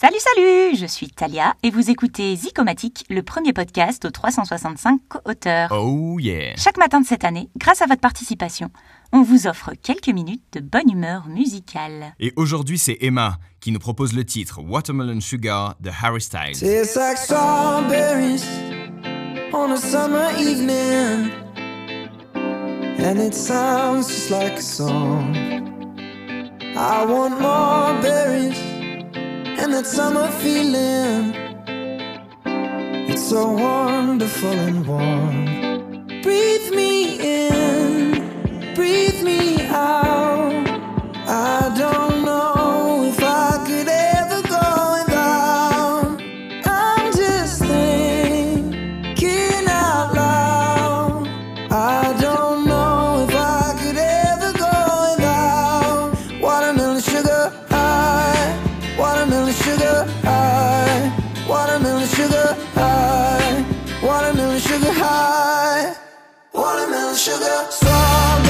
Salut, salut Je suis Talia et vous écoutez Zicomatique, le premier podcast aux 365 co-auteurs. Oh yeah Chaque matin de cette année, grâce à votre participation, on vous offre quelques minutes de bonne humeur musicale. Et aujourd'hui, c'est Emma qui nous propose le titre Watermelon Sugar de Harry Styles. Tastes like strawberries on a summer evening, and it sounds just like a song. I want more berries and that summer feeling. It's so wonderful and warm. Breathe me in, sugar high, watermelon sugar high, watermelon sugar strawberries